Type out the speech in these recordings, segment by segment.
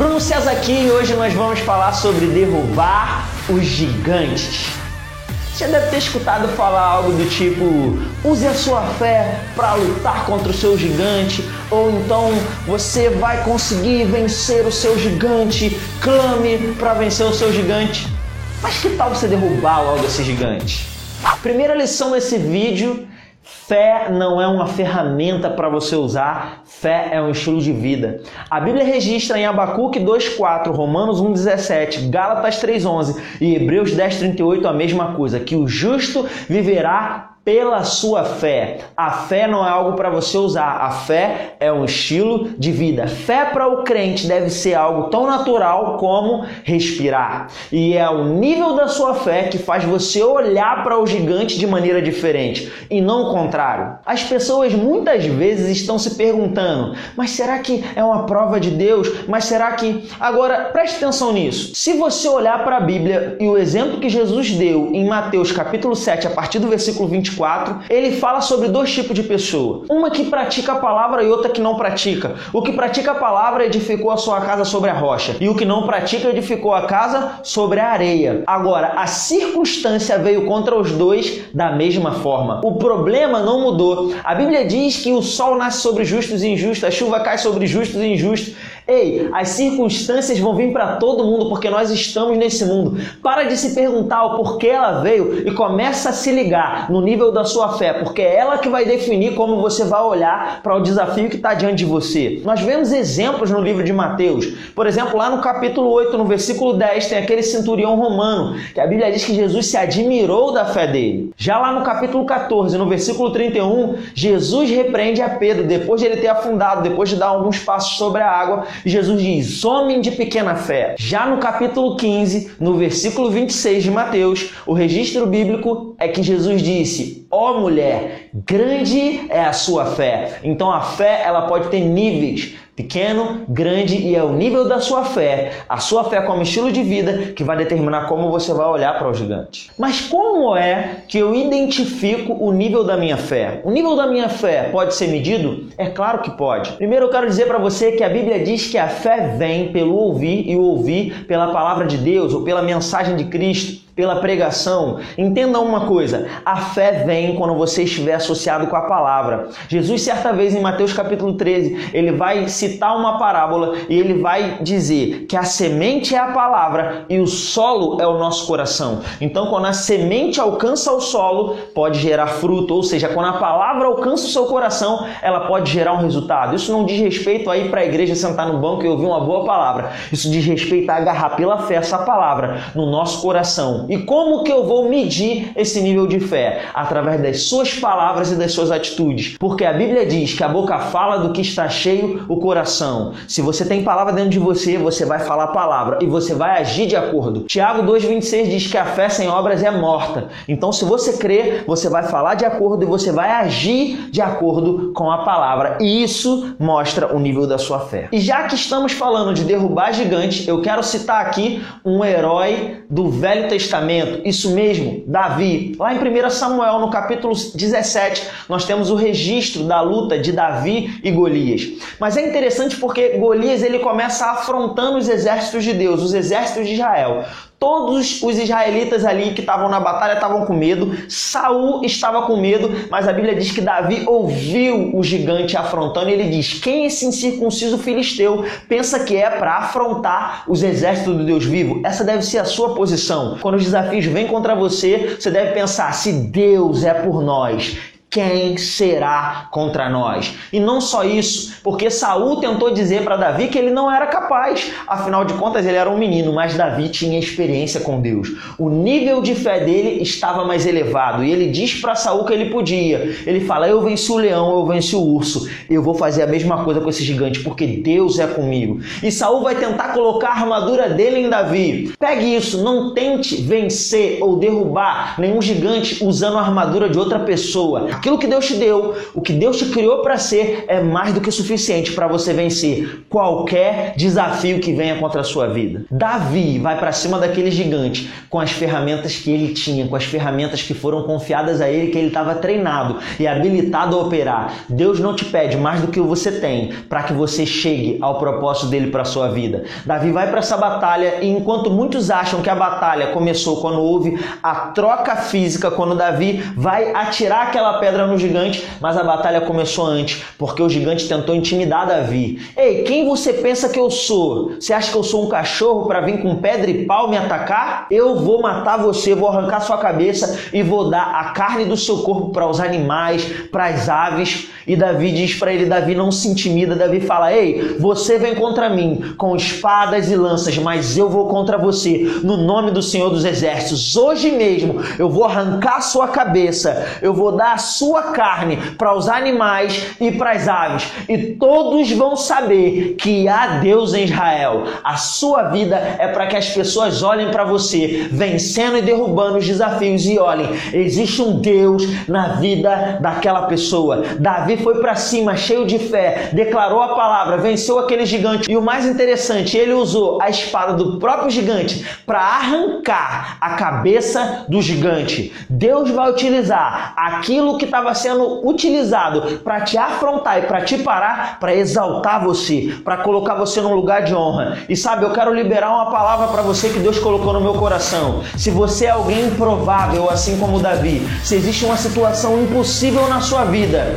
Bruno César aqui e hoje nós vamos falar sobre derrubar os gigantes. Você deve ter escutado falar algo do tipo: use a sua fé para lutar contra o seu gigante, ou então você vai conseguir vencer o seu gigante, clame para vencer o seu gigante. Mas que tal você derrubar logo esse gigante? Primeira lição desse vídeo Fé não é uma ferramenta para você usar, fé é um estilo de vida. A Bíblia registra em Abacuque 2:4, Romanos 1:17, Gálatas 3:11 e Hebreus 10:38 a mesma coisa, que o justo viverá pela sua fé. A fé não é algo para você usar, a fé é um estilo de vida. Fé para o crente deve ser algo tão natural como respirar. E é o nível da sua fé que faz você olhar para o gigante de maneira diferente e não o contrário. As pessoas muitas vezes estão se perguntando: mas será que é uma prova de Deus? Mas será que. Agora, preste atenção nisso. Se você olhar para a Bíblia e o exemplo que Jesus deu em Mateus capítulo 7, a partir do versículo 24, 24, ele fala sobre dois tipos de pessoa. Uma que pratica a palavra e outra que não pratica. O que pratica a palavra edificou a sua casa sobre a rocha, e o que não pratica edificou a casa sobre a areia. Agora, a circunstância veio contra os dois da mesma forma. O problema não mudou. A Bíblia diz que o sol nasce sobre justos e injustos, a chuva cai sobre justos e injustos. Ei, as circunstâncias vão vir para todo mundo porque nós estamos nesse mundo. Para de se perguntar o porquê ela veio e começa a se ligar no nível da sua fé, porque é ela que vai definir como você vai olhar para o desafio que está diante de você. Nós vemos exemplos no livro de Mateus. Por exemplo, lá no capítulo 8, no versículo 10, tem aquele centurião romano, que a Bíblia diz que Jesus se admirou da fé dele. Já lá no capítulo 14, no versículo 31, Jesus repreende a Pedro, depois de ele ter afundado, depois de dar alguns passos sobre a água, Jesus diz: Homem de pequena fé. Já no capítulo 15, no versículo 26 de Mateus, o registro bíblico é que Jesus disse: Ó oh, mulher, grande é a sua fé. Então a fé ela pode ter níveis, pequeno, grande e é o nível da sua fé, a sua fé como estilo de vida que vai determinar como você vai olhar para o gigante. Mas como é que eu identifico o nível da minha fé? O nível da minha fé pode ser medido? É claro que pode. Primeiro eu quero dizer para você que a Bíblia diz que a fé vem pelo ouvir e ouvir pela palavra de Deus ou pela mensagem de Cristo pela pregação. Entenda uma coisa: a fé vem quando você estiver associado com a palavra. Jesus, certa vez em Mateus capítulo 13, ele vai citar uma parábola e ele vai dizer que a semente é a palavra e o solo é o nosso coração. Então, quando a semente alcança o solo, pode gerar fruto, ou seja, quando a palavra alcança o seu coração, ela pode gerar um resultado. Isso não diz respeito a ir para a igreja sentar no banco e ouvir uma boa palavra. Isso diz respeito a agarrar pela fé essa palavra no nosso coração e como que eu vou medir esse nível de fé? Através das suas palavras e das suas atitudes. Porque a Bíblia diz que a boca fala do que está cheio o coração. Se você tem palavra dentro de você, você vai falar a palavra e você vai agir de acordo. Tiago 2,26 diz que a fé sem obras é morta. Então, se você crer, você vai falar de acordo e você vai agir de acordo com a palavra. E isso mostra o nível da sua fé. E já que estamos falando de derrubar gigantes, eu quero citar aqui um herói do Velho Testamento Testamento, isso mesmo, Davi. Lá em 1 Samuel, no capítulo 17, nós temos o registro da luta de Davi e Golias. Mas é interessante porque Golias ele começa afrontando os exércitos de Deus, os exércitos de Israel. Todos os israelitas ali que estavam na batalha estavam com medo. Saul estava com medo, mas a Bíblia diz que Davi ouviu o gigante afrontando e ele diz: "Quem esse incircunciso filisteu pensa que é para afrontar os exércitos do Deus vivo?" Essa deve ser a sua posição. Quando os desafios vêm contra você, você deve pensar: se Deus é por nós, quem será contra nós? E não só isso, porque Saul tentou dizer para Davi que ele não era capaz. Afinal de contas, ele era um menino, mas Davi tinha experiência com Deus. O nível de fé dele estava mais elevado e ele diz para Saul que ele podia. Ele fala: "Eu venci o leão, eu venci o urso. Eu vou fazer a mesma coisa com esse gigante, porque Deus é comigo." E Saul vai tentar colocar a armadura dele em Davi. Pegue isso, não tente vencer ou derrubar nenhum gigante usando a armadura de outra pessoa Aquilo que Deus te deu, o que Deus te criou para ser, é mais do que suficiente para você vencer qualquer desafio que venha contra a sua vida. Davi vai para cima daquele gigante com as ferramentas que ele tinha, com as ferramentas que foram confiadas a ele, que ele estava treinado e habilitado a operar. Deus não te pede mais do que você tem para que você chegue ao propósito dele para sua vida. Davi vai para essa batalha e enquanto muitos acham que a batalha começou quando houve a troca física, quando Davi vai atirar aquela pedra no gigante, mas a batalha começou antes, porque o gigante tentou intimidar Davi. Ei, quem você pensa que eu sou? Você acha que eu sou um cachorro para vir com pedra e pau me atacar? Eu vou matar você, vou arrancar sua cabeça e vou dar a carne do seu corpo para os animais, para as aves. E Davi diz para ele: Davi não se intimida. Davi fala: Ei, você vem contra mim com espadas e lanças, mas eu vou contra você no nome do Senhor dos Exércitos. Hoje mesmo eu vou arrancar sua cabeça, eu vou dar a sua carne para os animais e para as aves, e todos vão saber que há Deus em Israel. A sua vida é para que as pessoas olhem para você, vencendo e derrubando os desafios e olhem, existe um Deus na vida daquela pessoa. Davi foi para cima, cheio de fé, declarou a palavra, venceu aquele gigante. E o mais interessante, ele usou a espada do próprio gigante para arrancar a cabeça do gigante. Deus vai utilizar aquilo que estava sendo utilizado para te afrontar e para te parar, para exaltar você, para colocar você num lugar de honra. E sabe, eu quero liberar uma palavra para você que Deus colocou no meu coração. Se você é alguém improvável, assim como Davi, se existe uma situação impossível na sua vida,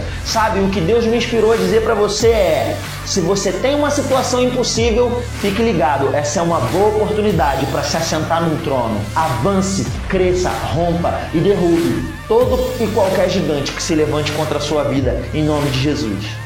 o que Deus me inspirou a dizer para você é: se você tem uma situação impossível, fique ligado. Essa é uma boa oportunidade para se assentar num trono. Avance, cresça, rompa e derrube todo e qualquer gigante que se levante contra a sua vida, em nome de Jesus.